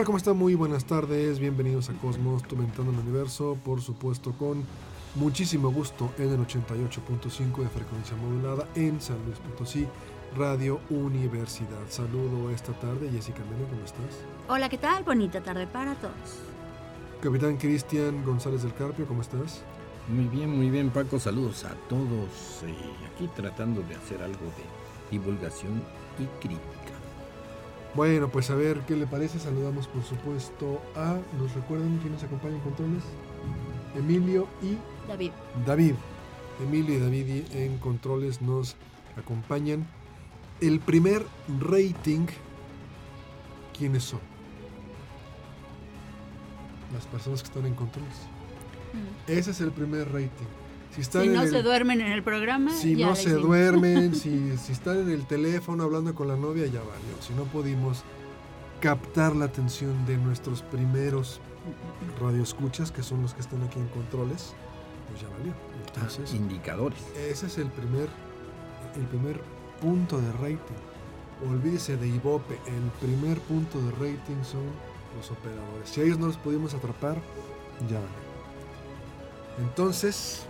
Tal? ¿Cómo están? Muy buenas tardes. Bienvenidos a Cosmos, tu ventana al universo. Por supuesto, con muchísimo gusto en el 88.5 de frecuencia modulada en San Luis Potosí, Radio Universidad. Saludo esta tarde. Jessica Mena, ¿cómo estás? Hola, ¿qué tal? Bonita tarde para todos. Capitán Cristian González del Carpio, ¿cómo estás? Muy bien, muy bien, Paco. Saludos a todos. Eh, aquí tratando de hacer algo de divulgación y crítica. Bueno, pues a ver qué le parece. Saludamos, por supuesto, a. ¿Nos recuerdan quién nos acompaña en controles? Emilio y David. David. Emilio y David en controles nos acompañan. El primer rating, ¿quiénes son? Las personas que están en controles. Ese es el primer rating. Si, están Si no el- se duermen en el programa, si ya no se duermen, si, si están en el teléfono hablando con la novia, ya valió. Si no pudimos captar la atención de nuestros primeros radioescuchas, que son los que están aquí en controles, pues ya valió. Entonces, Indicadores. ese es el primer, el primer punto de rating. Olvídese de Ibope, el primer punto de rating son los operadores. Si a ellos no los pudimos atrapar, ya valió. Entonces,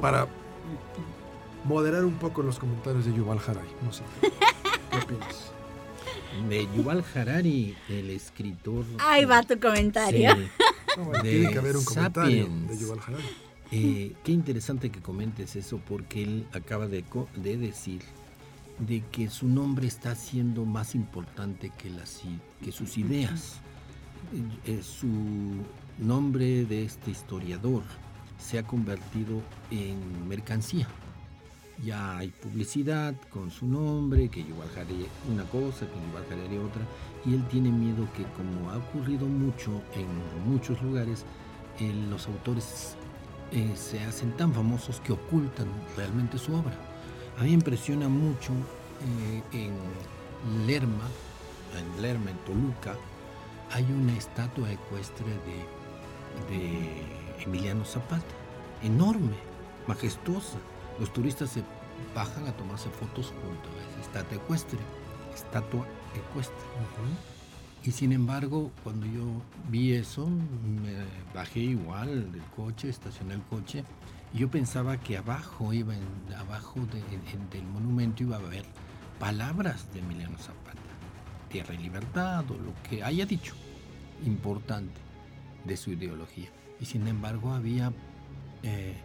para moderar un poco los comentarios de Yuval Harari, no sé. ¿Qué opinas? De Yuval Harari, el escritor. Ahí va tu comentario. Sí. No, bueno, De tiene que haber un comentario Sapiens. de Yuval Harari. Eh, qué interesante que comentes eso porque él acaba de, decir de que su nombre está siendo más importante que, las, que sus ideas. Eh, eh, su nombre de este historiador se ha convertido en mercancía. Ya hay publicidad con su nombre, que Yuval Harari una cosa, que Yuval Harari otra, y él tiene miedo que como ha ocurrido mucho en muchos lugares, eh, los autores eh, se hacen tan famosos que ocultan realmente su obra. A mí me impresiona mucho eh, en Lerma, en Lerma, en Toluca, hay una estatua ecuestre de, de Emiliano Zapata, enorme, majestuosa. Los turistas se bajan a tomarse fotos junto a esa estatua ecuestre, estatua ecuestre. Y sin embargo, cuando yo vi eso, me bajé igual del coche, estacioné el coche, y yo pensaba que abajo, iba en- abajo de- en- del monumento iba a haber palabras de Emiliano Zapata, tierra y libertad, o lo que haya dicho, importante de su ideología. Y sin embargo había eh,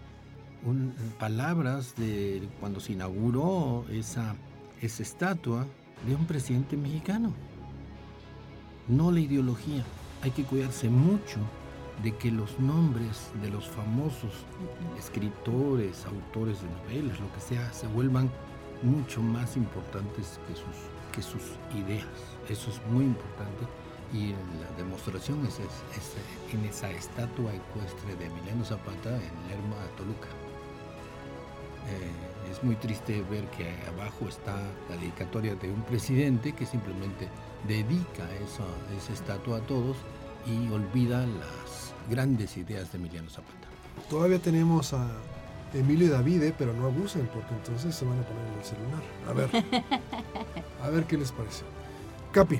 palabras de cuando se inauguró esa, esa estatua de un presidente mexicano no la ideología. Hay que cuidarse mucho de que los nombres de los famosos escritores, autores de novelas, lo que sea, se vuelvan mucho más importantes que sus, que sus ideas. Eso es muy importante y la demostración es, es- es en esa estatua ecuestre de Emiliano Zapata en Lerma, Toluca. Eh, es muy triste ver que abajo está la dedicatoria de un presidente que simplemente dedica esa, esa estatua a todos y olvida las grandes ideas de Emiliano Zapata. Todavía tenemos a Emilio y David, eh, pero no abusen porque entonces se van a poner en el celular. A ver, a ver qué les parece. Capi,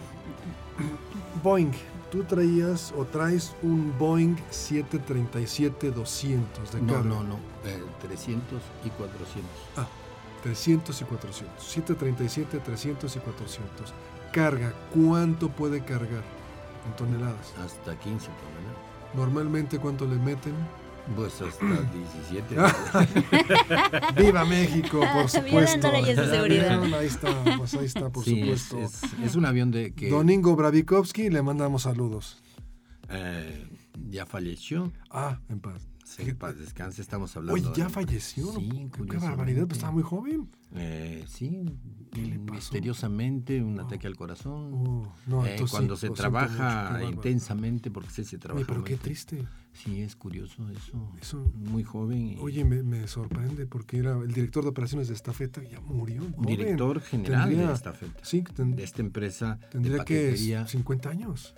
Boeing, tú traías o traes un Boeing 737-200 de No, carga. no, no, eh, 300 y 400. Ah, 300 y 400. 737, 300 y 400. Carga, ¿cuánto puede cargar en toneladas? Hasta 15 toneladas. Normalmente, ¿cuánto le meten? Pues hasta 17. ¡Viva México, por Bien, supuesto! seguridad. Bien, Ahí está, pues ahí está, por Sí, supuesto. es- es un avión de que Doningo Bravikovsky, le mandamos saludos. eh, ya falleció. Ah, en paz. Sí, en paz descanse, estamos hablando. Oye, ya de- falleció. Sí, qué, barbaridad, pues estaba muy joven. Eh, sí, ¿Qué le pasó? misteriosamente un ataque al corazón. Oh, no, Eh, sí, cuando se trabaja mucho, intensamente, porque sí se trabaja. Oye, pero muy qué triste. Sí, es curioso eso. Eso- Muy joven. y Oye, me, me sorprende porque era el director de operaciones de Estafeta y ya murió. joven. director general Tendría- de esta feta. Sí, ten- de esta empresa tendría de que paquetería. 50 años.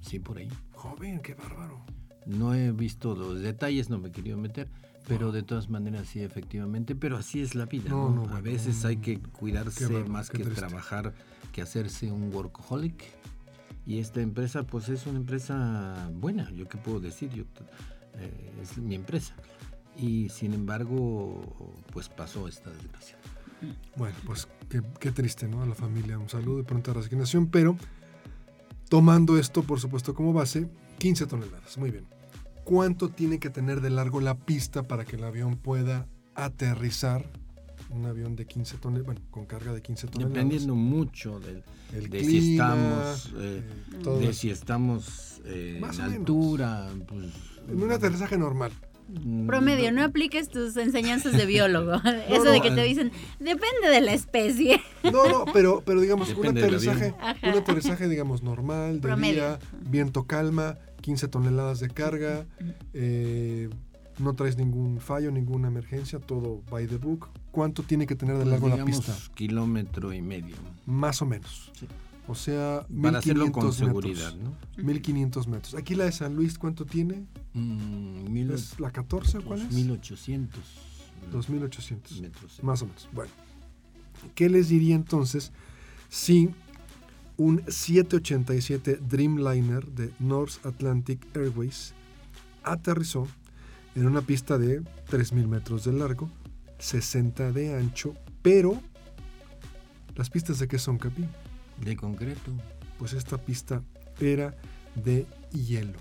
Sí, por ahí. Joven, qué bárbaro. No he visto los detalles, no me he querido meter, pero de todas maneras sí, efectivamente. Pero así es la vida. No, ¿no? no, A veces hay que cuidarse bárbaro, más que triste. trabajar, que hacerse un workaholic. Y esta empresa, pues es una empresa buena, yo qué puedo decir, yo, eh, es mi empresa. Y sin embargo, pues pasó esta desgracia. Bueno, pues qué, qué triste, ¿no? A la familia un saludo y pronta resignación, pero tomando esto, por supuesto, como base, 15 toneladas. Muy bien. ¿Cuánto tiene que tener de largo la pista para que el avión pueda aterrizar? Un avión de 15 toneladas, bueno, con carga de 15 toneladas. Dependiendo mucho del, el de clima, si estamos, eh, eh, todo de si estamos eh, Más en o menos. altura, pues... En un aterrizaje normal. mm, Promedio, no apliques tus enseñanzas de biólogo. Eso no, de que eh. te dicen, depende de la especie. No, no, pero, pero digamos, un Depende aterrizaje, un aterrizaje, digamos, normal, de Promedio. día, viento calma, 15 toneladas de carga, eh, no traes ningún fallo, ninguna emergencia, todo by the book. ¿Cuánto tiene que tener de pues, largo la pista? kilómetro y medio. Más o menos. Sí. O sea, Para hacerlo con 1500 seguridad, metros. ¿no? 1500 metros. Aquí la de San Luis, ¿cuánto tiene? Mm, mil- ¿Es la 14 o cuál es? 2800 2800. metros. sí. Más o menos. Bueno, ¿qué les diría entonces si un 787 Dreamliner de North Atlantic Airways aterrizó en una pista de 3.000 metros de largo, 60 de ancho, pero las pistas de qué son, Capi? De concreto. Pues esta pista era de hielo.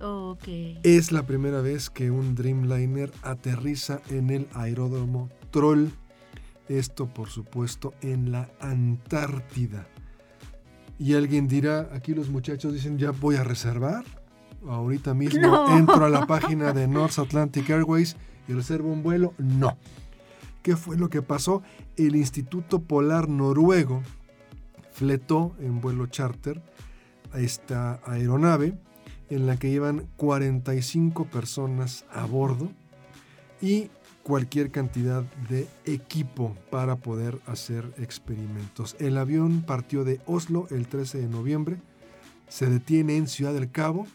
Ok. Es la primera vez que un Dreamliner aterriza en el aeródromo Troll. Esto, por supuesto, en la Antártida. Y alguien dirá, aquí los muchachos dicen, ya voy a reservar. Ahorita mismo No. entro a la página de North Atlantic Airways y reservo un vuelo. No. ¿Qué fue lo que pasó? El Instituto Polar Noruego fletó en vuelo charter a esta aeronave en la que iban 45 personas a bordo y cualquier cantidad de equipo para poder hacer experimentos. El avión partió de Oslo el 13 de noviembre, se detiene en Ciudad del Cabo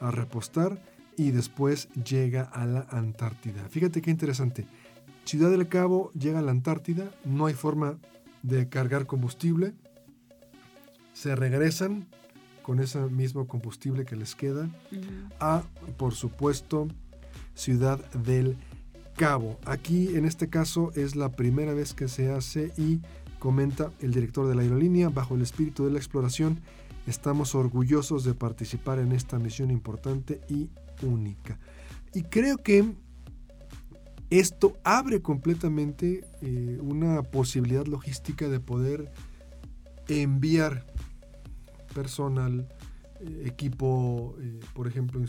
a repostar y después llega a la Antártida. Fíjate qué interesante. Ciudad del Cabo llega a la Antártida, no hay forma de cargar combustible, se regresan con ese mismo combustible que les queda a, por supuesto, Ciudad del Cabo. Aquí, en este caso, es la primera vez que se hace y comenta el director de la aerolínea, bajo el espíritu de la exploración, estamos orgullosos de participar en esta misión importante y única. Y creo que esto abre completamente eh, una posibilidad logística de poder enviar personal, eh, equipo, eh, por ejemplo,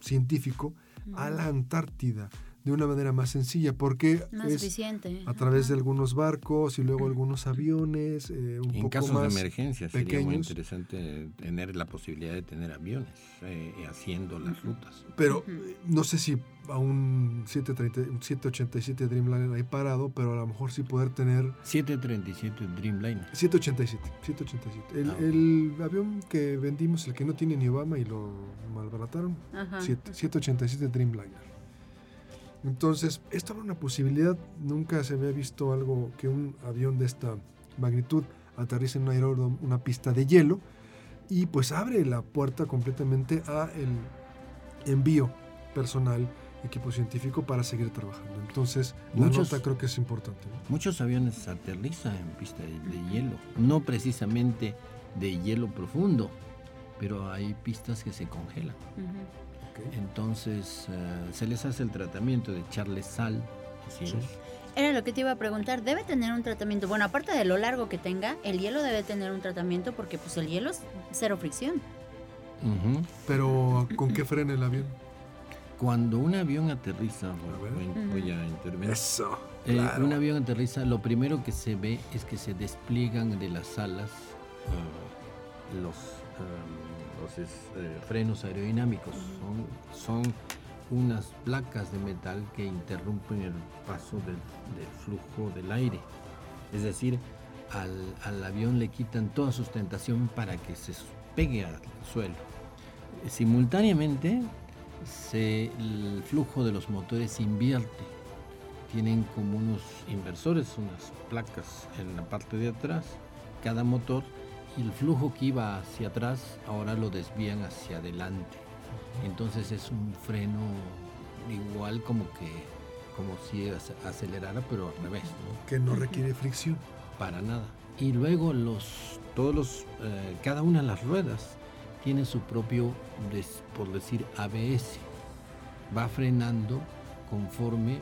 científico, a la Antártida de una manera más sencilla, porque Más es eficiente. a través de Ajá. algunos barcos y luego algunos aviones, eh, un En poco casos más de emergencia sería muy pequeños. interesante tener la posibilidad de tener aviones eh, haciendo las rutas. Pero eh, no sé si a un 730, un 787 Dreamliner ahí parado, pero a lo mejor sí poder tener 737 Dreamliner. 787, 787. El, Ah, ok. el avión que vendimos, el que no tiene ni Obama y lo malbarataron, Ajá. siete- 787 Dreamliner. Entonces, esto era una posibilidad, nunca se había visto algo que un avión de esta magnitud aterrice en un aeródromo, una pista de hielo, y pues abre la puerta completamente a el envío personal, equipo científico para seguir trabajando. Entonces, la Muchos- nota creo que es importante. ¿no? Muchos aviones aterrizan en pista de, de hielo, no precisamente de hielo profundo, pero hay pistas que se congelan. Entonces eh, se les hace el tratamiento de echarles sal. así Sí. es. Era lo que te iba a preguntar. Debe tener un tratamiento. Bueno, aparte de lo largo que tenga, el hielo debe tener un tratamiento porque pues el hielo es cero fricción. Pero ¿con qué frena el avión? Cuando un avión aterriza, ver. voy, voy a intervenir. Eso. Eh, claro. un avión aterriza, lo primero que se ve es que se despliegan de las alas ah, los, ah, los es- eh, frenos aerodinámicos. Son, son unas placas de metal que interrumpen el paso del, del flujo del aire. Es decir, al, al avión le quitan toda sustentación para que se pegue al suelo. Simultáneamente, se- el flujo de los motores invierte tienen como unos inversores, unas placas en la parte de atrás, cada motor, el flujo que iba hacia atrás ahora lo desvían hacia adelante. Entonces es un freno igual como que como si ac- acelerara, pero al revés, ¿no? Que no requiere fricción. para nada. Y luego los todos los eh, cada una de las ruedas tiene su propio des- por decir ABS. Va frenando conforme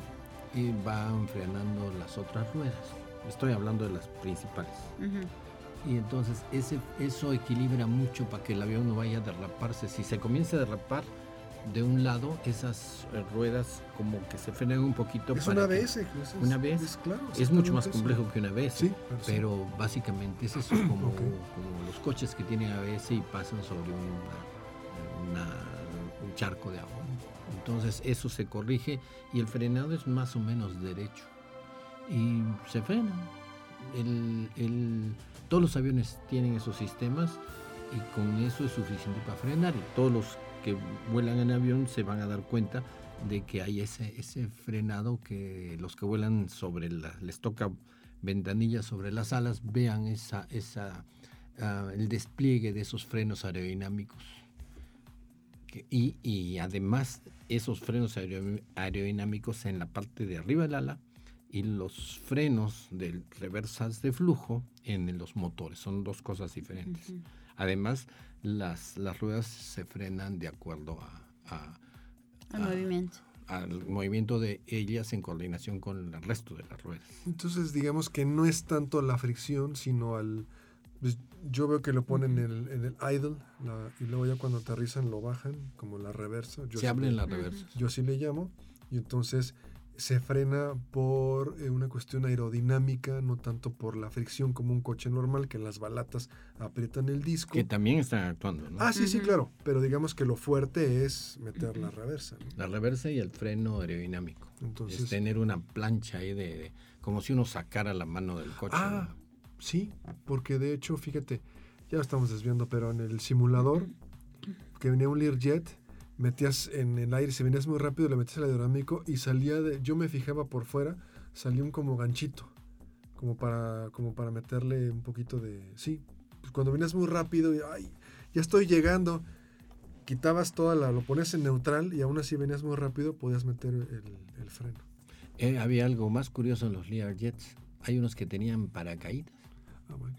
y van frenando las otras ruedas. Estoy hablando de las principales. Y entonces ese, eso equilibra mucho para que el avión no vaya a derraparse. Si se comienza a derrapar de un lado, esas eh, ruedas como que se frenan un poquito. Es para una que- ABS. Es, ¿Una ABS? Es, claro, Es mucho más complejo eso. que una ABS. Sí, pero sí. Básicamente es eso, como, como los coches que tienen ABS y pasan sobre un, una- un charco de agua. Entonces eso se corrige y el frenado es más o menos derecho. Y se frena. El- el- todos los aviones tienen esos sistemas y con eso es suficiente para frenar. Y todos los que vuelan en avión se van a dar cuenta de que hay ese, frenado que los que vuelan sobre la, les toca ventanillas sobre las alas vean esa, ah, el despliegue de esos frenos aerodinámicos. Y, además esos frenos aero- aerodinámicos en la parte de arriba del ala y los frenos de reversas de flujo en los motores. Son dos cosas diferentes. Además, las, las ruedas se frenan de acuerdo a- a, Al Ah. movimiento. al movimiento de ellas en coordinación con el resto de las ruedas. Entonces, digamos que no es tanto la fricción, sino al. pues, yo veo que lo ponen en el, en el idle la- y luego ya cuando aterrizan lo bajan, como la reversa. Yo se así abre le- en las reversas. Yo así le llamo. Y entonces se frena por eh, una cuestión aerodinámica, no tanto por la fricción como un coche normal, que las balatas aprietan el disco. Que también están actuando, ¿no? Ah, sí, sí, claro. Pero digamos que lo fuerte es meter la reversa. ¿no? La reversa y el freno aerodinámico. Entonces, es tener una plancha ahí de, de- como si uno sacara la mano del coche. Ah, sí, porque de hecho, fíjate, ya lo estamos desviando, pero en el simulador que venía un Learjet, metías en el aire, si venías muy rápido, le metías el aerodinámico y salía de, yo me fijaba por fuera, salía un como ganchito, como para, como para meterle un poquito de, sí, pues cuando venías muy rápido, y, ay, ya estoy llegando, quitabas toda la, lo ponías en neutral y aún así venías muy rápido, podías meter el, el freno. Eh, había algo más curioso en los Learjets. Hay unos que tenían paracaídas. Ah, bueno.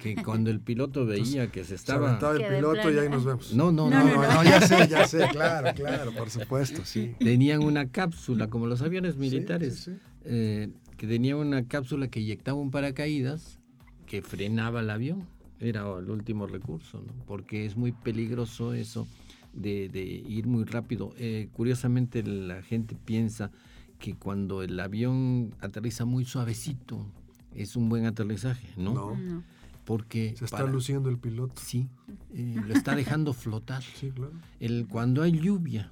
Que cuando el piloto veía que se Se estaba... aventaba el piloto y ahí nos vemos. No, no, No, no. No, no, ya sé, ya sé, claro, claro, por supuesto, sí. Tenían una cápsula, como los aviones Sí, militares, sí, sí. eh, que tenía una cápsula que inyectaba un paracaídas que frenaba el avión. Era el último recurso, ¿no? Porque es muy peligroso eso de, de ir muy rápido. Eh, curiosamente la gente piensa que cuando el avión aterriza muy suavecito es un buen aterrizaje, ¿no? No. No. Porque Se está para- luciendo el piloto. sí, eh, lo está dejando flotar. Sí, claro. El, cuando hay lluvia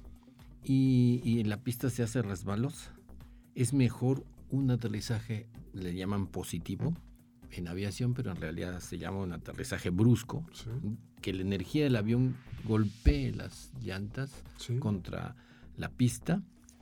y, y la pista se hace resbalosa, es mejor un aterrizaje, le llaman positivo en aviación, pero en realidad se llama un aterrizaje brusco, Sí, que la energía del avión golpee las llantas sí. contra la pista,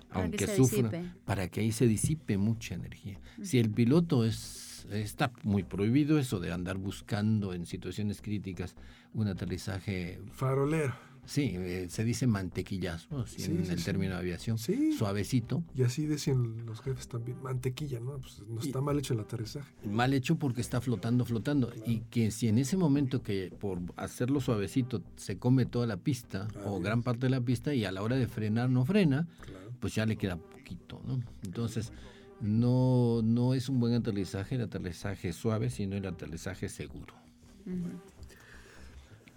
Para que aunque se sufra, disipe. para que ahí se disipe mucha energía. Si el piloto es, está muy prohibido eso de andar buscando en situaciones críticas un aterrizaje Farolero. Sí, eh, se dice mantequillazo, Sí, en sí, el sí. término de aviación. Suavecito, Y así decían los jefes también. Mantequilla, ¿no? Pues no está mal hecho el aterrizaje. mal hecho porque está flotando, flotando. Y que si en ese momento que por hacerlo suavecito se come toda la pista o gran parte de la pista y a la hora de frenar no frena, Claro. pues ya le queda poquito, ¿no? Entonces, no, no es un buen aterrizaje el aterrizaje suave, sino el aterrizaje seguro. Ujú.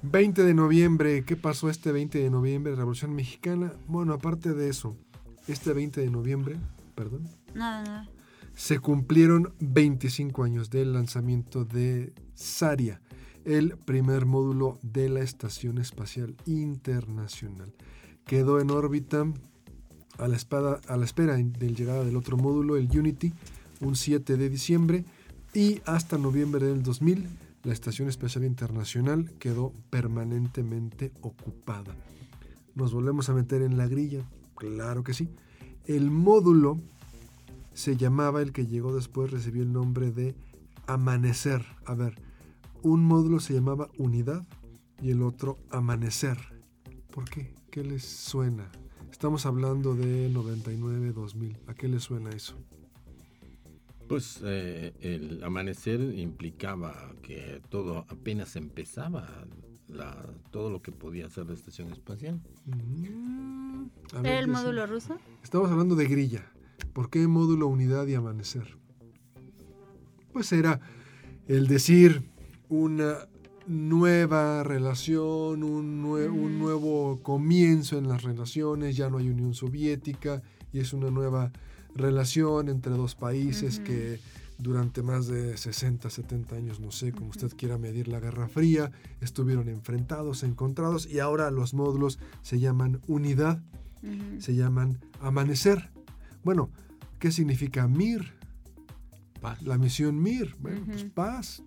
20 de noviembre, ¿qué pasó este 20 de noviembre? Revolución Mexicana. Bueno, aparte de eso, este 20 de noviembre, perdón, Nada, nada. se cumplieron 25 años del lanzamiento de Saria, el primer módulo de la Estación Espacial Internacional. Quedó en órbita a la, espada- a la espera de la llegada del otro módulo, el Unity, un 7 de diciembre, y hasta noviembre del 2000, la Estación Espacial Internacional quedó permanentemente ocupada. Nos volvemos a meter en la grilla, claro que sí. El módulo se llamaba, el que llegó después recibió el nombre de Amanecer. A ver, un módulo se llamaba Unidad y el otro Amanecer. ¿Por qué? ¿Qué les suena? Estamos hablando de 99-2000. ¿A qué les suena eso? Pues eh, el amanecer implicaba que todo apenas empezaba, la- todo lo que podía hacer la estación espacial. Mm, a ver, ¿Era el módulo ruso? Estamos hablando de grilla. ¿Por qué módulo, unidad y amanecer? Pues era el decir una nueva relación, un, nue- un nuevo comienzo en las relaciones, ya no hay Unión Soviética y es una nueva relación entre dos países que durante más de 60, 70 años, no sé, como usted quiera medir la Guerra Fría, estuvieron enfrentados, encontrados y ahora los módulos se llaman unidad se llaman Amanecer. Bueno, ¿qué significa MIR? Paz. La misión MIR. Bueno, pues paz.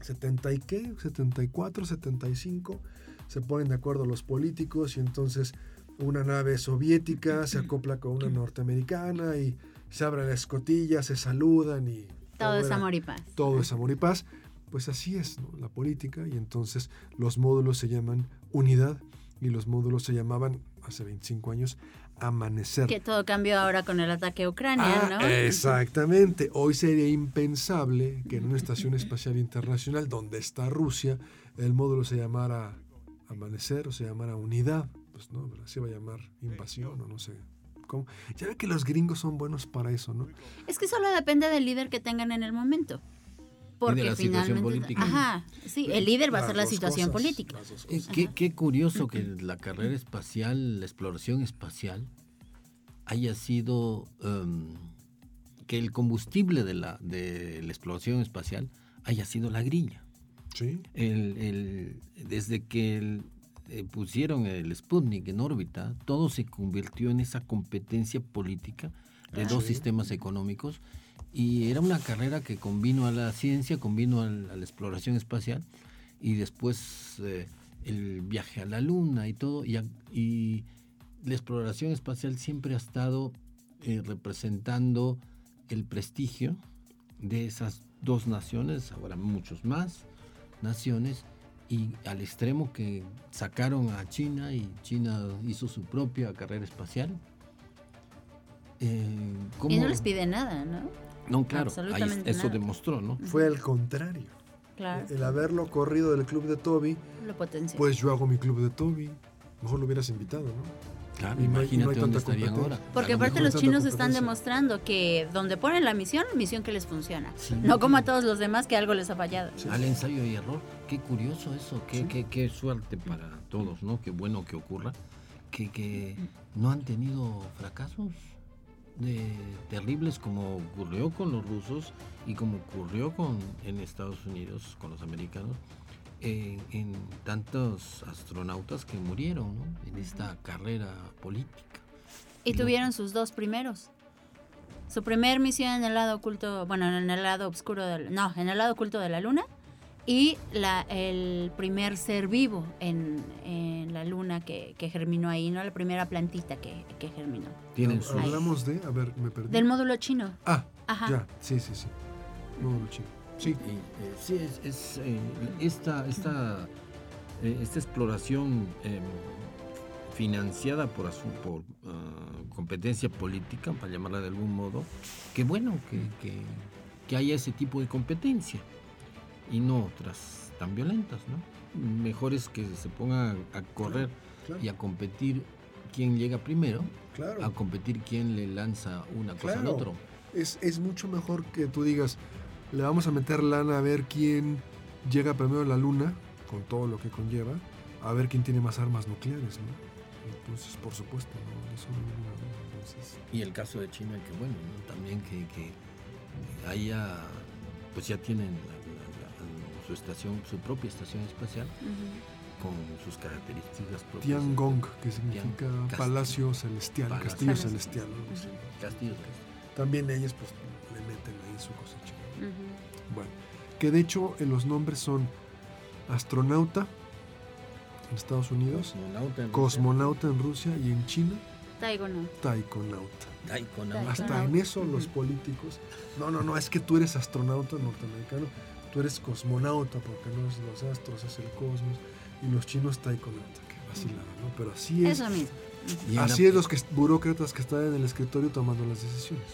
70 y qué? 74, 75. Se ponen de acuerdo los políticos y entonces una nave soviética se acopla con una norteamericana y se abre la escotilla, se saludan y Todo es amor y paz. todo es amor y paz. Pues así es ¿no? la política y entonces los módulos se llaman unidad y los módulos se llamaban hace 25 años amanecer. Que todo cambió ahora con el ataque a Ucrania, Ah, ¿no? Exactamente. Hoy sería impensable que en una estación espacial internacional donde está Rusia el módulo se llamara amanecer o se llamara unidad. Pues no, se va a llamar invasión o no sé. ¿Cómo? Ya ve que los gringos son buenos para eso, ¿no? Es que solo depende del líder que tengan en el momento. Porque la finalmente. política. Ajá, sí, el líder va a ser la dos situación cosas, política. dos Eh, qué, qué curioso que la carrera espacial, la exploración espacial, haya sido em, que el combustible de la, de la exploración espacial haya sido la grilla. Sí. El- el- desde que el- eh, pusieron el Sputnik en órbita, todo se convirtió en esa competencia política de dos Sí. sistemas económicos y era una carrera que convino a la ciencia, al- a la exploración espacial y después eh, el viaje a la luna y todo y, a- y la exploración espacial siempre ha estado eh, representando el prestigio de esas dos naciones, ahora muchos más naciones, y al extremo que sacaron a China y China hizo su propia carrera espacial. Eh, ¿cómo? Y no les pide nada, ¿no? No, claro, ahí eso nada. demostró, ¿no? Fue al contrario. Claro, El haberlo corrido del club de Toby, lo potencia. pues yo hago mi club de Toby. Mejor lo hubieras invitado, ¿no? Claro, Y no imagínate dónde tanta estarían ahora. Porque aparte los chinos están demostrando que donde ponen la misión, misión que les funciona. Sí. No como a todos los demás que algo les ha fallado. Sí. Al ensayo y error. Qué curioso eso, qué, Sí. qué, qué suerte para todos, ¿no? Qué bueno que ocurra. Que, que no han tenido fracasos de, terribles como ocurrió con los rusos y como ocurrió con, en Estados Unidos con los americanos. En, en tantos astronautas que murieron ¿no? en esta carrera política. Y tuvieron sus dos primeros. Su primer misión en el lado oculto, bueno, en el lado oscuro del, no, en el lado oculto de la luna y la, el primer ser vivo en, en la luna que, que germinó ahí, ¿no? La primera plantita que, que germinó. Tienen Hablamos de, a ver, me perdí. Del módulo chino. Ah, Ajá. ya, sí, sí, sí. Módulo chino. Sí, Y, eh, sí, es, es, eh, esta, esta, eh, esta exploración eh, financiada por, por ah, competencia política, para llamarla de algún modo, qué bueno que, que- que haya ese tipo de competencia y no otras tan violentas, ¿no? Mejor es que se pongan a correr claro, y a competir quién llega primero, claro. a competir quién le lanza una cosa al Claro. otro. Es, es mucho mejor que tú digas, le vamos a meter lana a ver quién llega primero a la luna con todo lo que conlleva, a ver quién tiene más armas nucleares, ¿no? Entonces, por supuesto, ¿no? Eso no. Entonces, Y el caso de China, que bueno, ¿no? también que, que haya, pues ya tienen la- su estación, su propia estación espacial Ujú. con sus características propias. Tiangong, que significa Tian- Palacio Celestial, Palacio Castillo Celestial. Celestial. ¿no? Sí. Castillos. También ellos pues le meten ahí su cosecha. Ujú. Bueno, que de hecho en los nombres son astronauta en Estados Unidos, Cosmonauta. en cosmonauta en Rusia y en China, taikonauta. Taikonauta. Hasta en eso los políticos, no, no, no, es que tú eres astronauta norteamericano, tú eres cosmonauta porque no es los astros, es el cosmos, y los chinos taikonauta, que vacilada, ¿no? Pero así es, Eso mismo. Y así la- es los que, burócratas que están en el escritorio tomando las decisiones.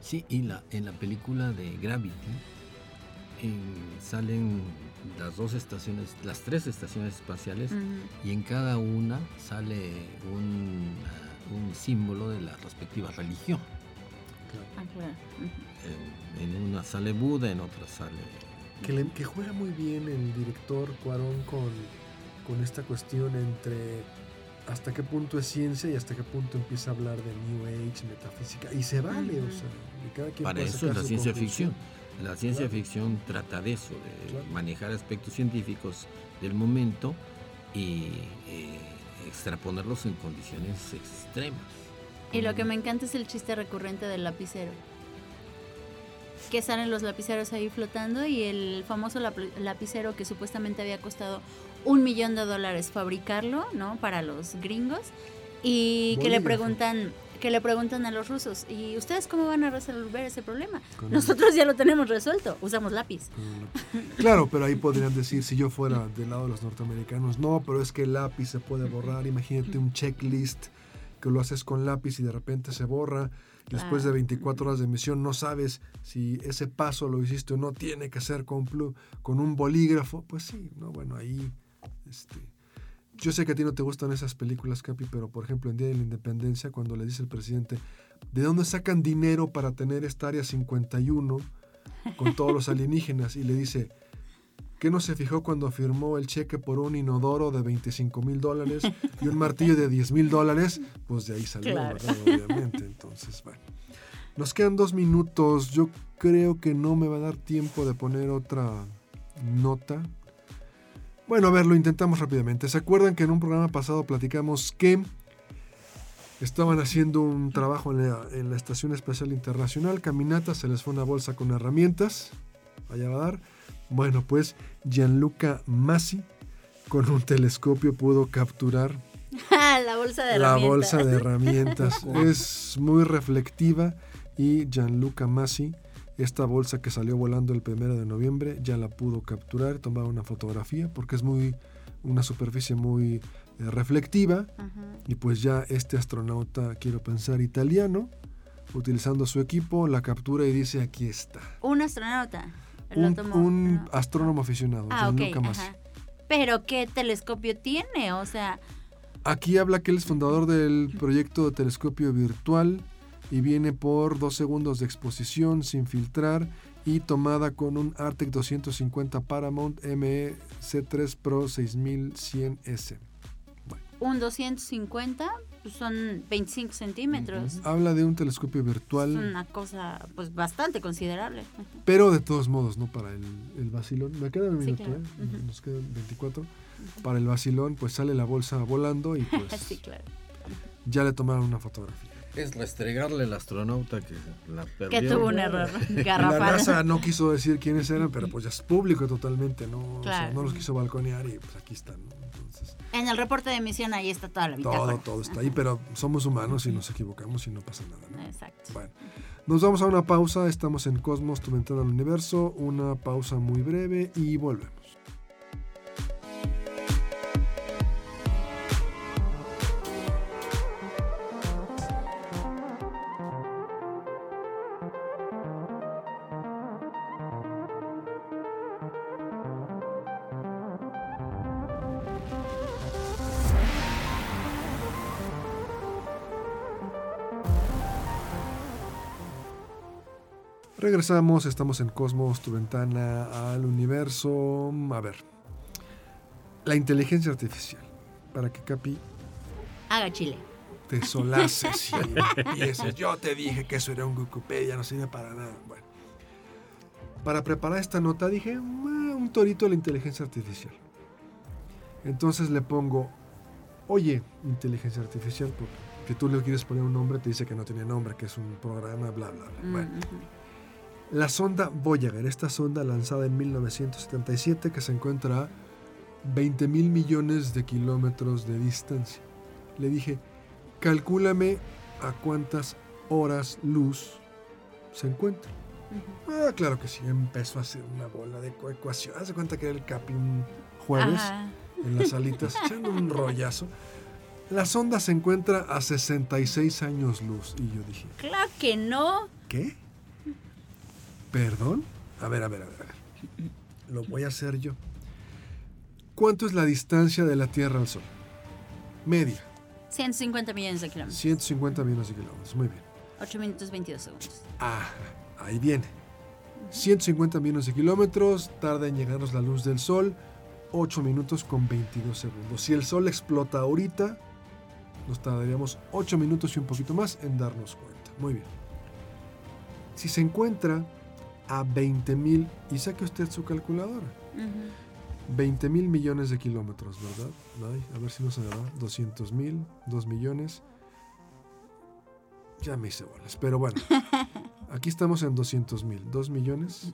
Sí, y la, en la película de Gravity en- salen las dos estaciones, las tres estaciones espaciales, y en cada una sale un, ah, un símbolo de la respectiva religión. Ah, claro. Ujú. En, en una sale Buda, en otra sale... Que, le- que juega muy bien el director Cuarón con, con esta cuestión entre hasta qué punto es ciencia y hasta qué punto empieza a hablar de New Age, metafísica. Y se vale, o sea, y cada quien Para puede eso es la ciencia conclusión. ficción. La ciencia Claro. ficción trata de eso, de Claro. manejar aspectos científicos del momento y eh, extraponerlos en condiciones extremas. Y lo que me encanta es el chiste recurrente del lapicero. Que salen los lapiceros ahí flotando y el famoso lap- lapicero que supuestamente había costado un millón de dólares fabricarlo, ¿no? Para los gringos. Y que le preguntan, que le preguntan a los rusos, ¿y ustedes cómo van a resolver ese problema? Con- Nosotros ya lo tenemos resuelto, usamos lápiz. Claro, pero ahí podrían decir, si yo fuera del lado de los norteamericanos, no, pero es que el lápiz se puede borrar. Imagínate un checklist que lo haces con lápiz y de repente se borra. Después de Claro. 24 horas de emisión no sabes si ese paso lo hiciste o no, tiene que ser con, con un bolígrafo. Pues sí, no, bueno, ahí... Este, yo sé que a ti no te gustan esas películas, Capi, pero por ejemplo en Día de la Independencia, cuando le dice el presidente, ¿de dónde sacan dinero para tener esta área 51 con todos los alienígenas? Y le dice, ¿qué no se fijó cuando firmó el cheque por un inodoro de 25 mil dólares y un martillo de 10 mil dólares? Pues de ahí salió, Claro. ¿verdad? Obviamente. Entonces, bueno. Nos quedan dos minutos. Yo creo que no me va a dar tiempo de poner otra nota. Bueno, a ver, lo intentamos rápidamente. ¿Se acuerdan que en un programa pasado platicamos que estaban haciendo un trabajo en la, en la Estación Espacial Internacional, caminata, se les fue una bolsa con herramientas, allá va a dar. Bueno, pues Gianluca Massi con un telescopio pudo capturar la bolsa de la herramientas. bolsa de herramientas. es muy reflectiva y Gianluca Massi, esta bolsa que salió volando el primero de noviembre, ya la pudo capturar, tomar una fotografía porque es muy una superficie muy eh, reflectiva Ajá. y pues ya este astronauta, quiero pensar italiano, utilizando su equipo, la captura y dice aquí está. Un astronauta. Un, tomó. un astrónomo aficionado, Ah, Massi. ajá. Pero ¿qué telescopio tiene? O sea, Aquí habla que él es fundador del proyecto de telescopio virtual y viene por dos segundos de exposición sin filtrar y tomada con un Artec 250 Paramount ME C3 Pro 6100S. un 250 pues son 25 centímetros. Habla de un telescopio Es virtual, una cosa pues bastante considerable. Ajá. pero de todos modos, ¿no? Para el, el vacilón. Me queda un Sí, minuto, claro. ¿eh? Nos quedan 24. Para el vacilón, pues sale la bolsa volando y pues sí, claro. ya le tomaron una fotografía. Es restregarle al astronauta que la perdió. Que tuvo un error La garrafal. NASA no quiso decir quiénes eran, pero pues ya es público totalmente, ¿no? O sea, Claro. no los quiso balconear y pues aquí están, ¿no? En el reporte de emisión ahí está toda la bitácora. todo, todo está ahí, pero somos humanos y nos equivocamos y no pasa nada, ¿no? Exacto. Bueno, nos vamos a una pausa, estamos en Cosmos, tu ventana al universo, una pausa muy breve y volvemos. Regresamos, estamos en Cosmos, tu ventana al universo. A ver, La inteligencia artificial. Para que Capi Haga chile. te solaces y empieces. Yo te dije que eso era un Wikipedia, no sirve para nada. Bueno. Para preparar esta nota dije, "Ah, un torito de la inteligencia artificial. Entonces le pongo, oye, inteligencia artificial, porque que tú le quieres poner un nombre, te dice que no tiene nombre, que es un programa, bla, bla, bla. Bueno. La sonda Voyager, esta sonda lanzada en 1977 que se encuentra a 20 mil millones de kilómetros de distancia. Le dije, calcúlame a cuántas horas luz se encuentra. Ah, claro que sí, empezó a hacer una bola de ecu- ecuación. Haz de cuenta que era el capi un jueves Ajá. en las salitas, echando un rollazo. La sonda se encuentra a 66 años luz. Y yo dije, Claro que no. ¿Qué? ¿Perdón? A ver, a ver, a ver. a ver. Lo voy a hacer yo. ¿Cuánto es la distancia de la Tierra al Sol? Media. 150 millones de kilómetros. 150 millones de kilómetros. Muy bien. 8 minutos 22 segundos. Ah, ahí viene. 150 millones de kilómetros. Tarda en llegarnos la luz del Sol. 8 minutos con 22 segundos. Si el Sol explota ahorita, nos tardaríamos 8 minutos y un poquito más en darnos cuenta. Muy bien. Si se encuentra a 20 mil, y saque usted su calculadora, Ujú. 20 mil millones de kilómetros, ¿verdad? Ay, a ver si no se me va. 200 mil, 2 millones. Ya me hice bolas, pero bueno. Aquí estamos en 200 mil. 2 millones,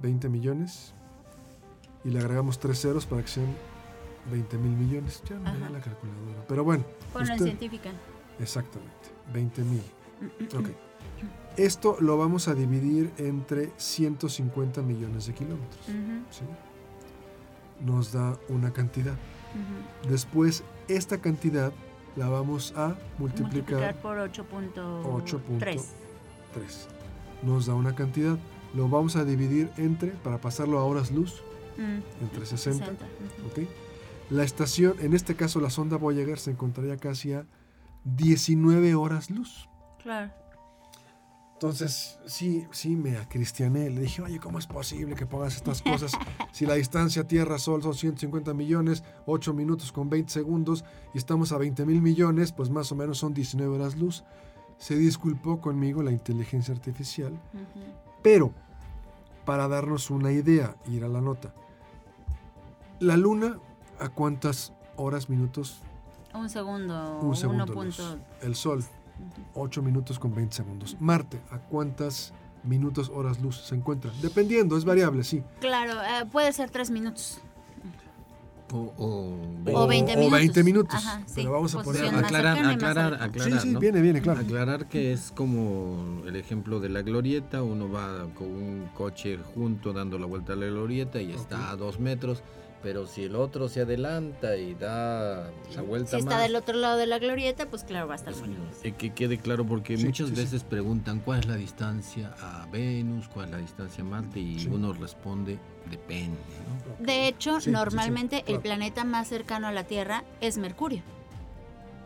20 millones. Y le agregamos 3 ceros para que sean 20 mil millones. Ya no me da la calculadora. Pero bueno. Ponlo en usted- científica. Exactamente, 20 mil. Ok. Esto lo vamos a dividir entre 150 millones de kilómetros. Nos da una cantidad. Después, esta cantidad la vamos a multiplicar Multiplicar por 8.3. 8.3. Nos da una cantidad. Lo vamos a dividir entre, para pasarlo a horas luz, Mm, entre 60. 60. ujú. ¿ok? La estación, en este caso la sonda Voyager, se encontraría casi a 19 horas luz. Claro. Entonces, sí, sí me acristiané. Le dije, oye, ¿cómo es posible que pongas estas cosas? Si la distancia Tierra-Sol son 150 millones, 8 minutos con 20 segundos, y estamos a 20 mil millones, pues más o menos son 19 horas luz. Se disculpó conmigo la inteligencia artificial, pero para darnos una idea, ir a la nota. La Luna, ¿a cuántas horas, minutos? Un segundo. Un segundo. 1. luz. punto- El Sol. 8 minutos con 20 segundos. Marte, ¿a cuántas minutos, horas luz se encuentra? Dependiendo, es variable, sí. Claro, eh, puede ser 3 minutos. O, o- O 20 o minutos. 20 minutos. Ajá, sí. Pero vamos a poner... aclarar, aclarar, aclarar. Sí, sí, ¿no? viene, viene, claro. Aclarar que es como el ejemplo de la glorieta, uno va con un coche junto dando la vuelta a la glorieta y está a dos metros, pero si el otro se adelanta y da la vuelta Si está más, del otro lado de la glorieta, pues claro, va a estar eh, que quede claro porque Sí, muchas sí, sí. veces preguntan cuál es la distancia a Venus, cuál es la distancia a Marte y Sí. uno responde depende, ¿no? De hecho, Sí, sí, sí, normalmente claro. el planeta más cercano a la Tierra es Mercurio.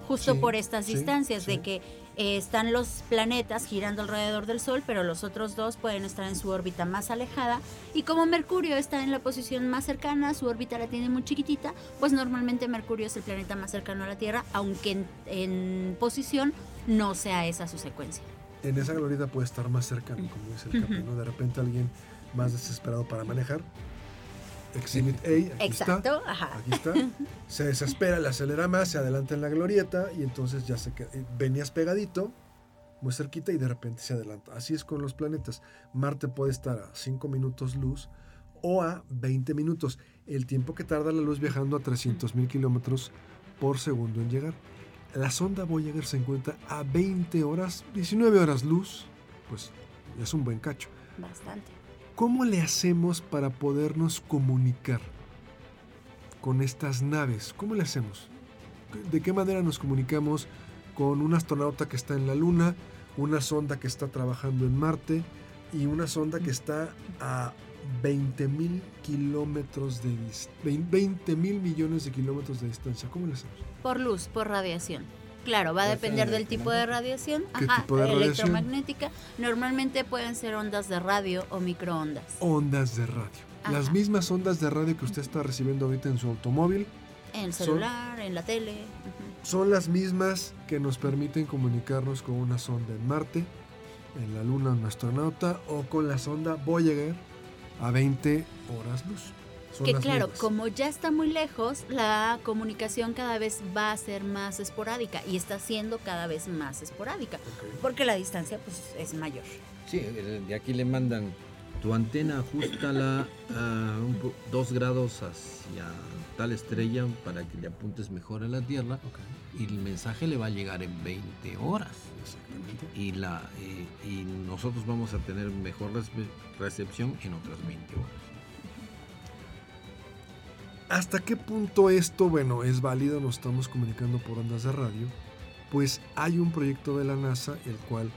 Justo Sí, por estas sí, distancias sí. de que eh, están los planetas girando alrededor del Sol, pero los otros dos pueden estar en su órbita más alejada. Y como Mercurio está en la posición más cercana, su órbita la tiene muy chiquitita, pues normalmente Mercurio es el planeta más cercano a la Tierra, aunque en, en posición no sea esa su secuencia. En esa glorieta puede estar más cercano, como dice el Capi, ¿no? De repente alguien más desesperado para manejar. Exhibit A, aquí Exacto, está. ajá. Aquí está. Se desespera, le acelera más, se adelanta en la glorieta y entonces ya se queda. Venías pegadito, muy cerquita y de repente se adelanta. Así es con los planetas. Marte puede estar a 5 minutos luz o a 20 minutos. El tiempo que tarda la luz viajando a 300 mil kilómetros por segundo en llegar. La sonda Voyager se encuentra a 20 horas, 19 horas luz. Pues es un buen cacho. Bastante. ¿Cómo le hacemos para podernos comunicar con estas naves? ¿Cómo le hacemos? ¿De qué manera nos comunicamos con un astronauta que está en la Luna, una sonda que está trabajando en Marte y una sonda que está a 20 mil kilómetros de distancia, 20 mil millones de kilómetros de distancia? ¿Cómo le hacemos? Por luz, por radiación. Claro, va a depender del tipo de electromagnética. radiación. ¿Qué Ajá, tipo de radiación? electromagnética. Normalmente pueden ser ondas de radio o microondas. Ondas de radio. Las mismas ondas de radio que usted está recibiendo ahorita en su automóvil En el Son- celular, en la tele. son las mismas que nos permiten comunicarnos con una sonda en Marte, en la Luna un astronauta o con la sonda Voyager a 20 horas luz. Que claro, como ya está muy lejos, la comunicación cada vez va a ser más esporádica y está siendo cada vez más esporádica, porque la distancia pues es mayor. Sí, de aquí le mandan tu antena, ajustala a dos grados hacia tal estrella para que le apuntes mejor a la Tierra Ok, y el mensaje le va a llegar en 20 horas. exactamente. Y, la, eh, y nosotros vamos a tener mejor recepción en otras 20 horas. ¿Hasta qué punto esto, bueno, es válido? Nos estamos comunicando por ondas de radio. Pues hay un proyecto de la NASA, el cual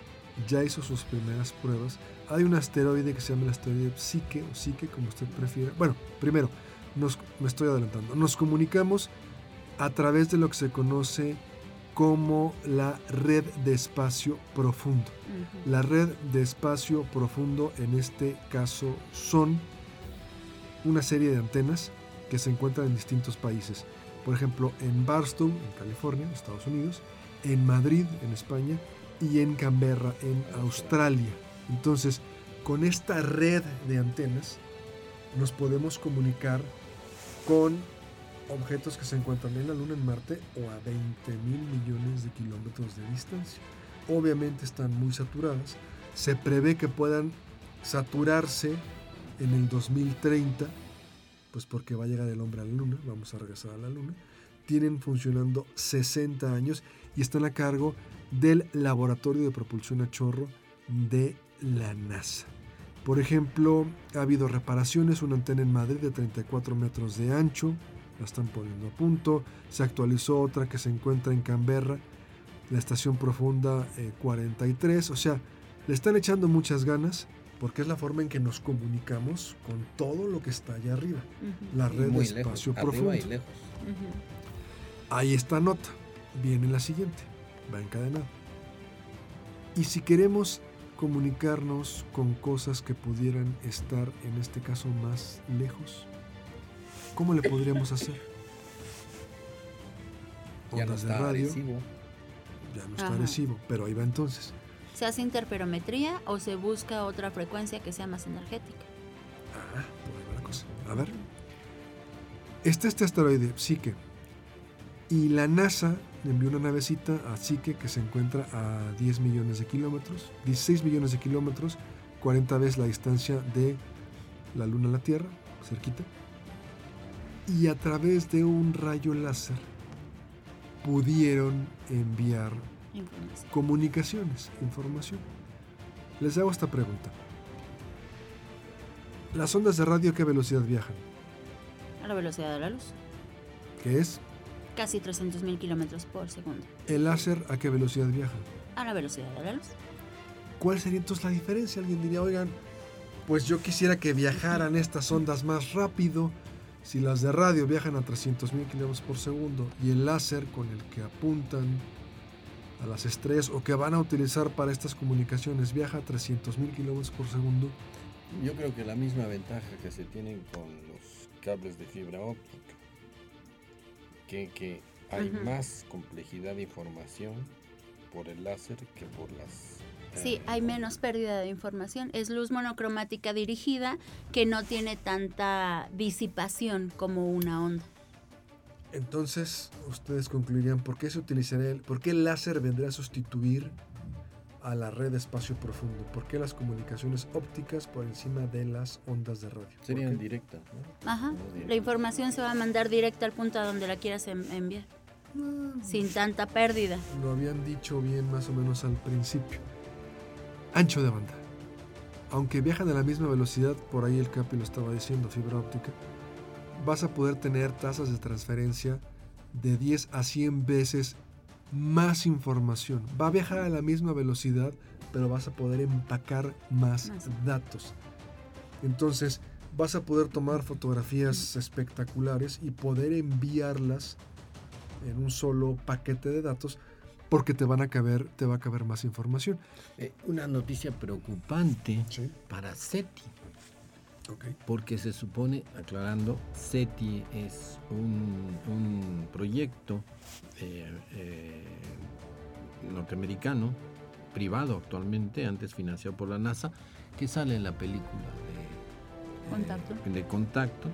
ya hizo sus primeras pruebas. Hay un asteroide que se llama el asteroide Psique, o Psique, como usted prefiera. Bueno, primero, nos, me estoy adelantando. Nos comunicamos a través de lo que se conoce como la red de espacio profundo. La red de espacio profundo en este caso son una serie de antenas que se encuentran en distintos países. Por ejemplo, en Barstow, en California, Estados Unidos, en Madrid, en España, y en Canberra, en Australia. Entonces, con esta red de antenas, nos podemos comunicar con objetos que se encuentran en la Luna, en Marte, o a 20 mil millones de kilómetros de distancia. Obviamente están muy saturadas. Se prevé que puedan saturarse en el 2030, pues porque va a llegar el hombre a la Luna, vamos a regresar a la Luna. Tienen funcionando 60 años y están a cargo del Laboratorio de Propulsión a Chorro de la NASA. Por ejemplo, ha habido reparaciones, una antena en Madrid de 34 metros de ancho, la están poniendo a punto, se actualizó otra que se encuentra en Canberra, la estación profunda eh, 43, o sea, le están echando muchas ganas porque es la forma en que nos comunicamos con todo lo que está allá arriba, la red de espacio lejos, profundo. y lejos. Ahí está nota. Viene la siguiente. Va encadenado. Y si queremos comunicarnos con cosas que pudieran estar, en este caso, más lejos, ¿cómo le podríamos hacer? Ya no Ondas de está radio, adhesivo. ya no está Ajá. adhesivo, pero ahí va entonces. ¿Se hace interferometría o se busca otra frecuencia que sea más energética? Ah, por ahí cosa. A ver. Está este asteroide, Psique. Y la NASA envió una navecita a Psique que se encuentra a 10 millones de kilómetros, 16 millones de kilómetros, 40 veces la distancia de la Luna a la Tierra, cerquita. Y a través de un rayo láser pudieron enviar Información. comunicaciones, información. Les hago esta pregunta. ¿Las ondas de radio a qué velocidad viajan? A la velocidad de la luz. ¿Qué es? Casi 300.000 kilómetros por segundo. ¿El láser a qué velocidad viaja? A la velocidad de la luz. ¿Cuál sería entonces la diferencia? Alguien diría, oigan, pues yo quisiera que viajaran estas ondas más rápido. Si las de radio viajan a 300.000 kilómetros por segundo y el láser con el que apuntan a las estrellas o que van a utilizar para estas comunicaciones viaja a 300.000 kilómetros por segundo, Yo creo que la misma ventaja que se tienen con los cables de fibra óptica, que, que hay más complejidad de información por el láser que por las... Sí, eh, hay menos pérdida de información. Es luz monocromática dirigida que no tiene tanta disipación como una onda. Entonces, ustedes concluirían por qué se utilizaría el, por qué el láser vendría a sustituir a la red de espacio profundo, por qué las comunicaciones ópticas por encima de las ondas de radio. ¿Por Serían directas, ¿no? Ajá. La información se va a mandar directa al punto a donde la quieras en- enviar, Ah, sin tanta pérdida. Lo habían dicho bien más o menos al principio. Ancho de banda. Aunque viajan a la misma velocidad, por ahí el Capi lo estaba diciendo, fibra óptica, vas a poder tener tasas de transferencia de 10 a 100 veces más información. Va a viajar a la misma velocidad, pero vas a poder empacar más Más. datos. Entonces, vas a poder tomar fotografías espectaculares y poder enviarlas en un solo paquete de datos porque te van a caber, te va a caber más información. Eh, una noticia preocupante Sí. para SETI. Porque se supone, aclarando, SETI es un, un proyecto eh, eh, norteamericano, privado actualmente, antes financiado por la NASA, que sale en la película de Contacto. eh, de contacto,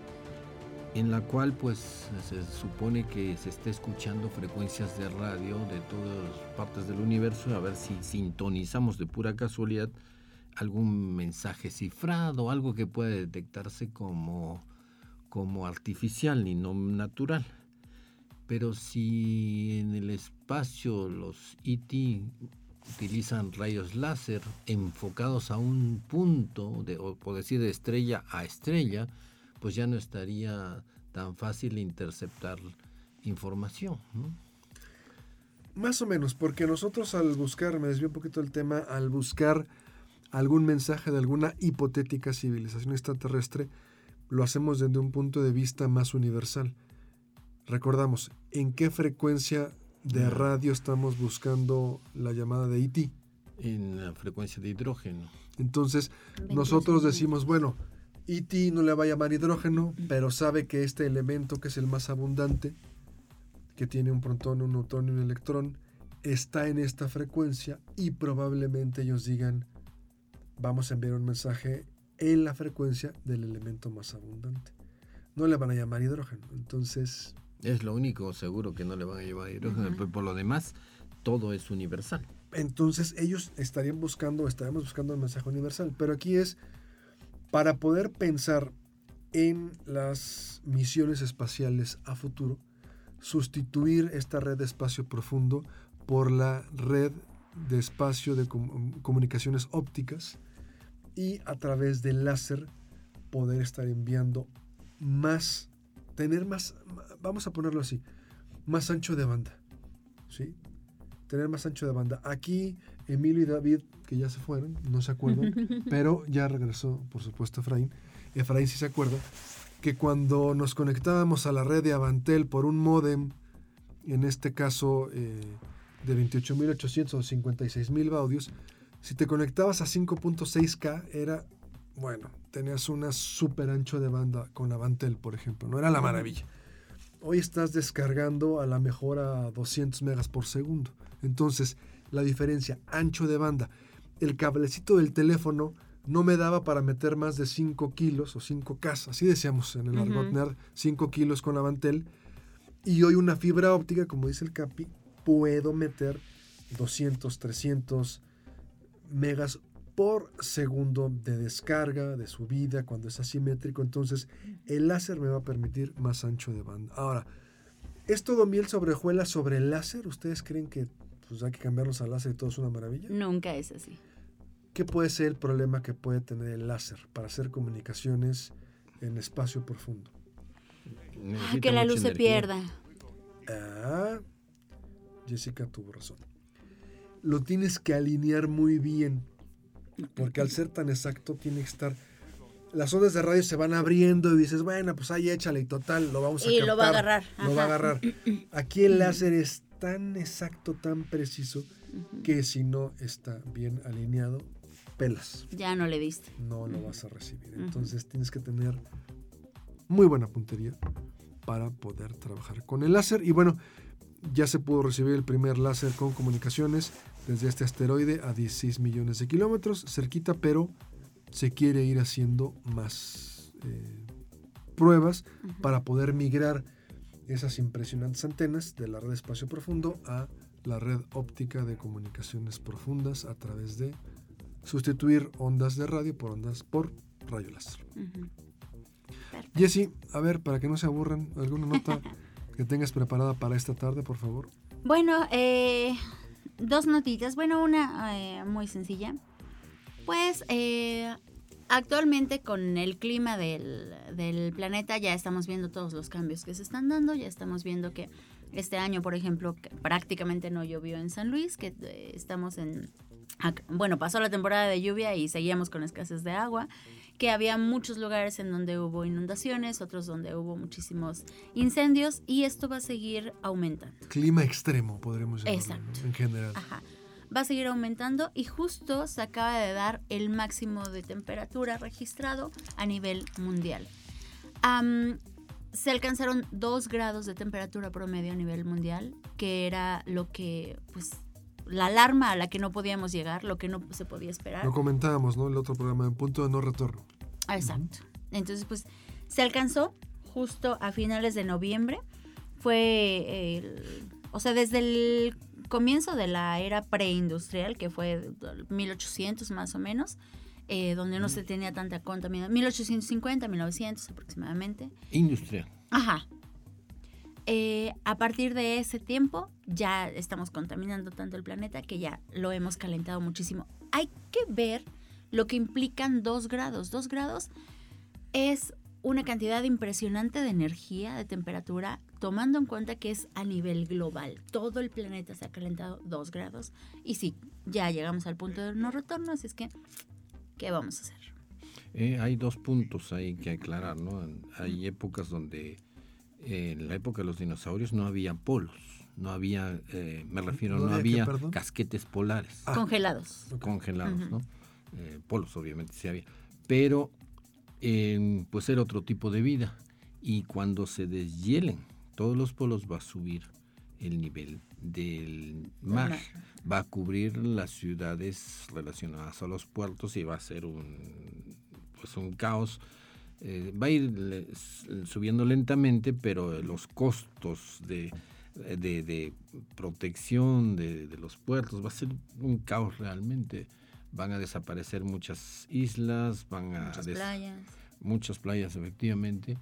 en la cual pues se supone que se está escuchando frecuencias de radio de todas partes del universo, a ver si sintonizamos de pura casualidad algún mensaje cifrado, algo que pueda detectarse como, como artificial y no natural. Pero si en el espacio los ET utilizan rayos láser enfocados a un punto, o por decir de estrella a estrella, pues ya no estaría tan fácil interceptar información. Más o menos, porque nosotros al buscar, me desvío un poquito del tema, al buscar algún mensaje de alguna hipotética civilización extraterrestre, lo hacemos desde un punto de vista más universal. Recordamos, ¿en qué frecuencia de Ah. radio estamos buscando la llamada de E ET? En la frecuencia de hidrógeno. Entonces, nosotros decimos, bueno, ET no le va a llamar hidrógeno, pero sabe que este elemento que es el más abundante, que tiene un protón, un neutrón y un electrón, está en esta frecuencia y probablemente ellos digan, vamos a enviar un mensaje en la frecuencia del elemento más abundante. No le van a llamar hidrógeno. Entonces, Es lo único seguro que no le van a llevar hidrógeno, por lo demás, todo es universal. entonces ellos estarían buscando, estaremos buscando el mensaje universal. Pero aquí es para poder pensar en las misiones espaciales a futuro, sustituir esta red de espacio profundo por la red de espacio de com- comunicaciones ópticas y a través del láser poder estar enviando más, tener más, vamos a ponerlo así, más ancho de banda. ¿sí? Tener más ancho de banda. Aquí Emilio y David, que ya se fueron, no se acuerdan, pero ya regresó, por supuesto, Efraín. Efraín sí se acuerda que cuando nos conectábamos a la red de Avantel por un modem, en este caso eh, de 28.800 o 56.000 baudios, si te conectabas a 5.6K era, bueno, tenías una super ancho de banda con Avantel, por ejemplo, no era la maravilla. Hoy estás descargando a la mejor a 200 megas por segundo. Entonces, la diferencia, ancho de banda, el cablecito del teléfono no me daba para meter más de 5 kilos o 5 K, así decíamos en el argot Ujú. nerd, 5 kilos con Avantel. Y hoy una fibra óptica, como dice el Capi, puedo meter 200, 300 megas por segundo de descarga, de subida, cuando es asimétrico. Entonces, el láser me va a permitir más ancho de banda. Ahora, ¿es todo miel sobre hojuelas sobre el láser? ¿Ustedes creen que pues, hay que cambiarlos al láser y todo es una maravilla? Nunca es así. ¿Qué puede ser el problema que puede tener el láser para hacer comunicaciones en espacio profundo? Ah, que la luz se pierda. Ah, Jessica tuvo razón. Lo tienes que alinear muy bien, porque al ser tan exacto tiene que estar... Las ondas de radio se van abriendo y dices, bueno, pues ahí échale y total, lo vamos a Y lo va a captar, agarrar, Lo va a agarrar. Aquí el láser es tan exacto, tan preciso, que si no está bien alineado, pelas. Ya no le diste. No lo vas a recibir. Entonces tienes que tener muy buena puntería para poder trabajar con el láser. Y bueno, ya se pudo recibir el primer láser con comunicaciones desde este asteroide a 16 millones de kilómetros, cerquita, pero se quiere ir haciendo más eh, pruebas para poder migrar esas impresionantes antenas de la red de espacio profundo a la red óptica de comunicaciones profundas a través de sustituir ondas de radio por ondas por rayo láser. Jessy, a ver, para que no se aburran, ¿alguna nota que tengas preparada para esta tarde, por favor? Bueno, eh, dos notitas. Bueno, una eh, muy sencilla. Pues eh, actualmente con el clima del, planeta ya estamos viendo todos los cambios que se están dando. Ya estamos viendo que este año, por ejemplo, prácticamente no llovió en San Luis, que eh, estamos en... Bueno, pasó la temporada de lluvia y seguíamos con escasez de agua, que había muchos lugares en donde hubo inundaciones, otros donde hubo muchísimos incendios y esto va a seguir aumentando. Clima extremo, podremos llamarlo, Exacto. ¿no? en general. Ajá. va a seguir aumentando y justo se acaba de dar el máximo de temperatura registrado a nivel mundial. se alcanzaron 2 grados de temperatura promedio a nivel mundial, que era lo que, pues, la alarma a la que no podíamos llegar, lo que no se podía esperar. Lo comentábamos, ¿no? El otro programa, en punto de no retorno. Exacto. Entonces, pues, se alcanzó justo a finales de noviembre. Fue, o sea, desde el comienzo de la era preindustrial, que fue 1800 más o menos, eh, donde no se tenía tanta contaminación, 1850, 1900 aproximadamente. Industrial. Ajá. Eh, a partir de ese tiempo ya estamos contaminando tanto el planeta que ya lo hemos calentado muchísimo. Hay que ver lo que implican dos grados. Dos grados es una cantidad impresionante de energía, de temperatura, tomando en cuenta que es a nivel global. Todo el planeta se ha calentado dos grados. Y sí, ya llegamos al punto de no retorno, así es que, ¿qué vamos a hacer? Eh, hay dos puntos ahí que aclarar, ¿no? Hay épocas donde, en la época de los dinosaurios, no había polos. No había, eh, me refiero, no, había, casquetes polares. Ah. Congelados. Congelados, ¿no? polos, obviamente, sí había. Pero pues era otro tipo de vida. Y cuando se deshielen todos los polos va a subir el nivel del mar, va a cubrir las ciudades relacionadas a los puertos y va a ser un, pues un caos. Eh, va a ir subiendo lentamente, pero los costos de, de, protección de, de, los puertos va a ser un caos realmente van a desaparecer muchas islas, van a... Muchas playas. Muchas playas, efectivamente.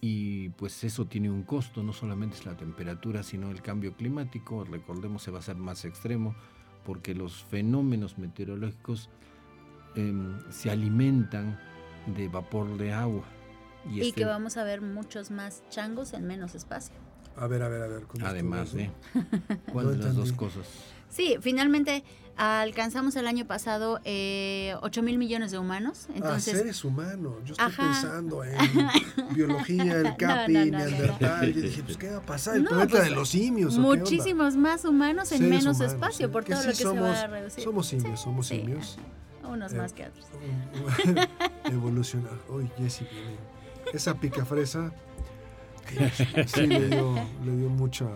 Y pues eso tiene un costo, no solamente es la temperatura, sino el cambio climático. Recordemos, se va a ser más extremo porque los fenómenos meteorológicos em, se alimentan de vapor de agua. Y, y este que vamos a ver muchos más changos en menos espacio. A ver, a ver, a ver. Además, ¿eh? ¿Cuáles las dos cosas? Sí, finalmente alcanzamos el año pasado eh, 8 mil millones de humanos. Ah, entonces, ah, seres humanos. Yo estoy pensando en biología, el capi, no, neandertal. y dije, pues, ¿qué va a pasar? El planeta pues, de los simios. Muchísimos más humanos en menos espacio por todo lo que se va a reducir. Somos simios, somos simios. Unos más que otros. Evolucionar. Uy, Jessy, esa picafresa sí le dio, le dio mucha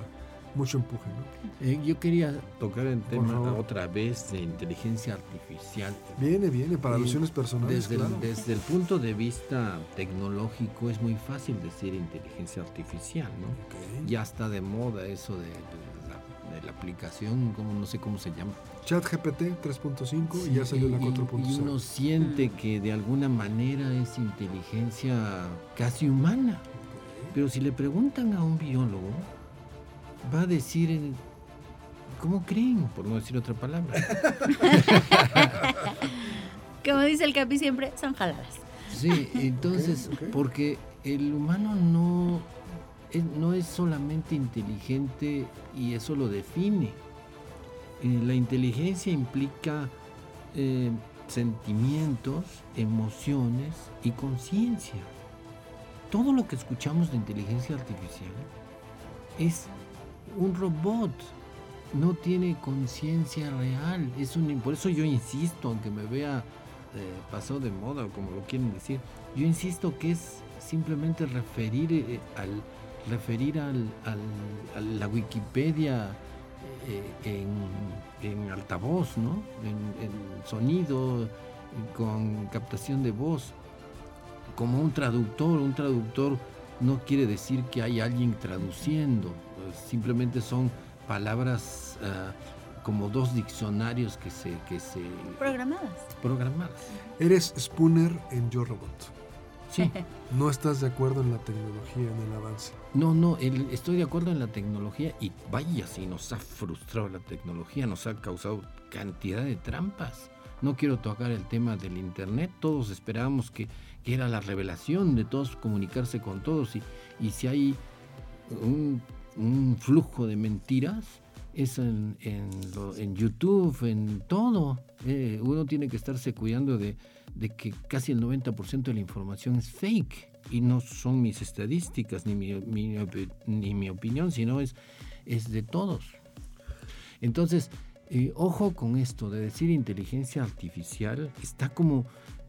mucho empuje. ¿no? Eh, yo quería tocar el tema otra vez de inteligencia artificial. Viene, viene, para alusiones personales. Desde, el, desde el punto de vista tecnológico es muy fácil decir inteligencia artificial, ¿no? Ya está de moda eso de, la, aplicación, como no sé cómo se llama. ChatGPT 3.5 y ya salió la 4.0. Y uno siente que de alguna manera es inteligencia casi humana. Pero si le preguntan a un biólogo, va a decir, ¿cómo creen? Por no decir otra palabra. Como dice el Capi siempre, son jaladas. Sí, entonces, porque el humano no, no es solamente inteligente y eso lo define. Eh, la inteligencia implica eh, sentimientos, emociones y conciencia. Todo lo que escuchamos de inteligencia artificial es un robot no tiene conciencia real. Es un, por eso yo insisto, aunque me vea eh, pasado de moda, como lo quieren decir, yo insisto que es simplemente referir eh, al referir al, a la Wikipedia eh, en, altavoz, ¿no? En, en, sonido, con captación de voz, como un traductor. Un traductor no quiere decir que hay alguien traduciendo simplemente son palabras ah, como dos diccionarios que se, que se... Programadas. Programadas. Eres Spooner en Yo Robot. Sí. ¿No estás de acuerdo en la tecnología, en el avance? No, no, estoy de acuerdo en la tecnología y vaya si nos ha frustrado la tecnología, nos ha causado cantidad de trampas. No quiero tocar el tema del Internet, todos esperábamos que, era la revelación de todos comunicarse con todos y, y si hay un un flujo de mentiras es en, en, YouTube, en todo. Eh, uno tiene que estarse cuidando de, que casi el 90% de la información es fake y no son mis estadísticas ni mi, ni mi opinión, sino es, es de todos. Entonces, Eh, ojo con esto de decir inteligencia artificial, está como,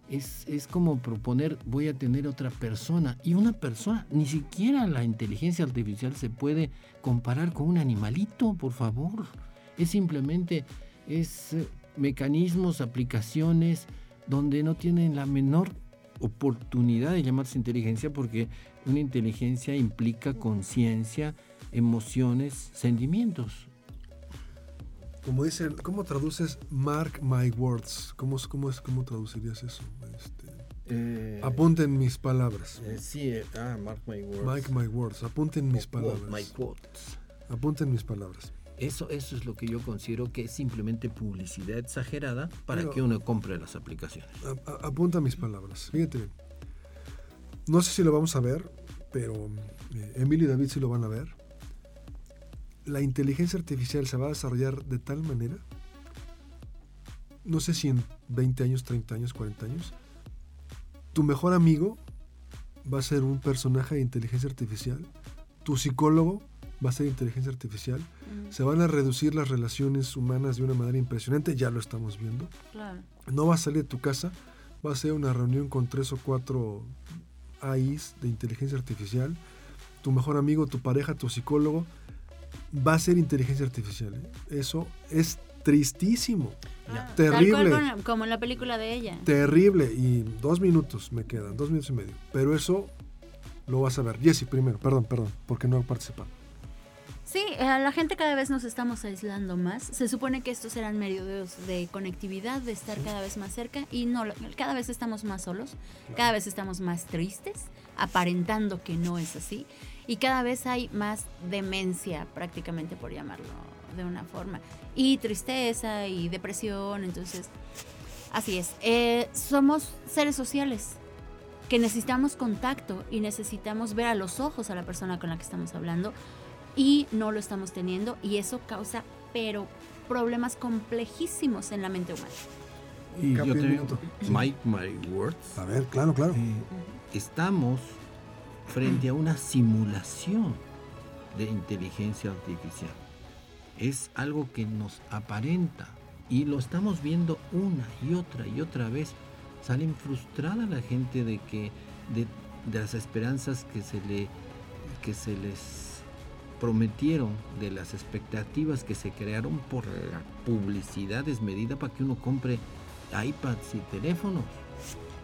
es, es como proponer voy a tener otra persona. Y una persona, ni siquiera la inteligencia artificial se puede comparar con un animalito, por favor. Es simplemente, es eh, mecanismos, aplicaciones donde no tienen la menor oportunidad de llamarse inteligencia porque una inteligencia implica conciencia, emociones, sentimientos. Como dicen, ¿cómo traduces mark my words? ¿Cómo, cómo, es, cómo traducirías eso? Este, Eh, apunten mis palabras. eh, sí, eh, ah, mark my words. Mark my words. Apunten mis O palabras. my quotes. Apunten mis palabras. Eso, eso es lo que yo considero que es simplemente publicidad exagerada para Pero- que uno compre las aplicaciones. A- a- apunta mis palabras. Fíjate. No sé si lo vamos a ver, pero eh, Emilio y David sí lo van a ver. La inteligencia artificial se va a desarrollar de tal manera, no sé si en 20 años, 30 años, 40 años, tu mejor amigo va a ser un personaje de inteligencia artificial, tu psicólogo va a ser inteligencia artificial, Mm, se van a reducir las relaciones humanas de una manera impresionante, ya lo estamos viendo. claro. No vas a salir de tu casa, va a ser una reunión con tres o cuatro AIs de inteligencia artificial. Tu mejor amigo, tu pareja, tu psicólogo, va a ser inteligencia artificial. ¿eh? Eso es tristísimo, Ah, Terrible. Tal cual con- como en la película de ella. terrible. Y dos minutos me quedan, dos minutos y medio. Pero eso lo vas a ver. Jesse, primero, perdón, perdón, porque no he participado. Sí, a la gente cada vez nos estamos aislando más. Se supone que estos eran medios de conectividad, de estar cada vez más cerca y no, cada vez estamos más solos, cada vez estamos más tristes, aparentando que no es así y cada vez hay más demencia prácticamente por llamarlo de una forma y tristeza y depresión, entonces así es. Eh, somos seres sociales que necesitamos contacto y necesitamos ver a los ojos a la persona con la que estamos hablando y no lo estamos teniendo y eso causa pero problemas complejísimos en la mente humana. Y yo te digo. Mike My Words, A ver, claro, claro. eh, estamos frente a una simulación de inteligencia artificial. Es algo que nos aparenta y lo estamos viendo una y otra y otra vez. Salen frustrada la gente de que de, de las esperanzas que se le que se les prometieron, de las expectativas que se crearon por la publicidad desmedida para que uno compre iPads y teléfonos.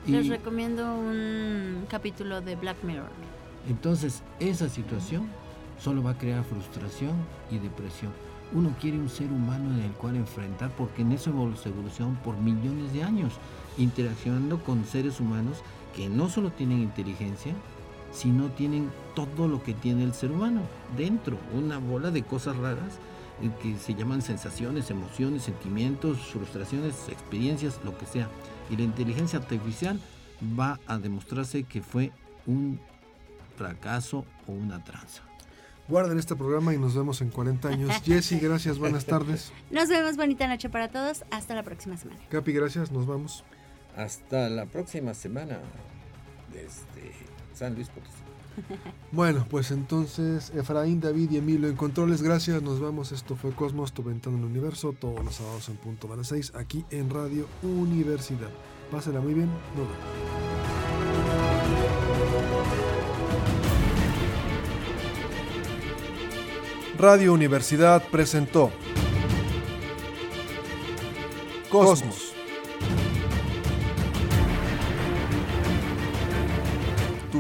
Les Y- recomiendo un capítulo de Black Mirror. entonces, esa situación solo va a crear frustración y depresión. Uno quiere un ser humano en el cual enfrentar, porque en eso evolu- se evolucionó por millones de años, interaccionando con seres humanos que no solo tienen inteligencia, sino tienen todo lo que tiene el ser humano dentro, una bola de cosas raras que se llaman sensaciones, emociones, sentimientos, frustraciones, experiencias, lo que sea. Y la inteligencia artificial va a demostrarse que fue un fracaso o una tranza. Guarden este programa y nos vemos en 40 años. Jesse, gracias, buenas tardes. Nos vemos, bonita noche para todos. Hasta la próxima semana. Capi, gracias, nos vamos. Hasta la próxima semana desde San Luis Potosí. Bueno, pues entonces Efraín, David y Emilio en controles, gracias, nos vamos. Esto fue Cosmos, tu ventana en el universo, todos los sábados en punto las 6, aquí en Radio Universidad. Pásenla muy bien, nos vemos. Radio Universidad presentó Cosmos.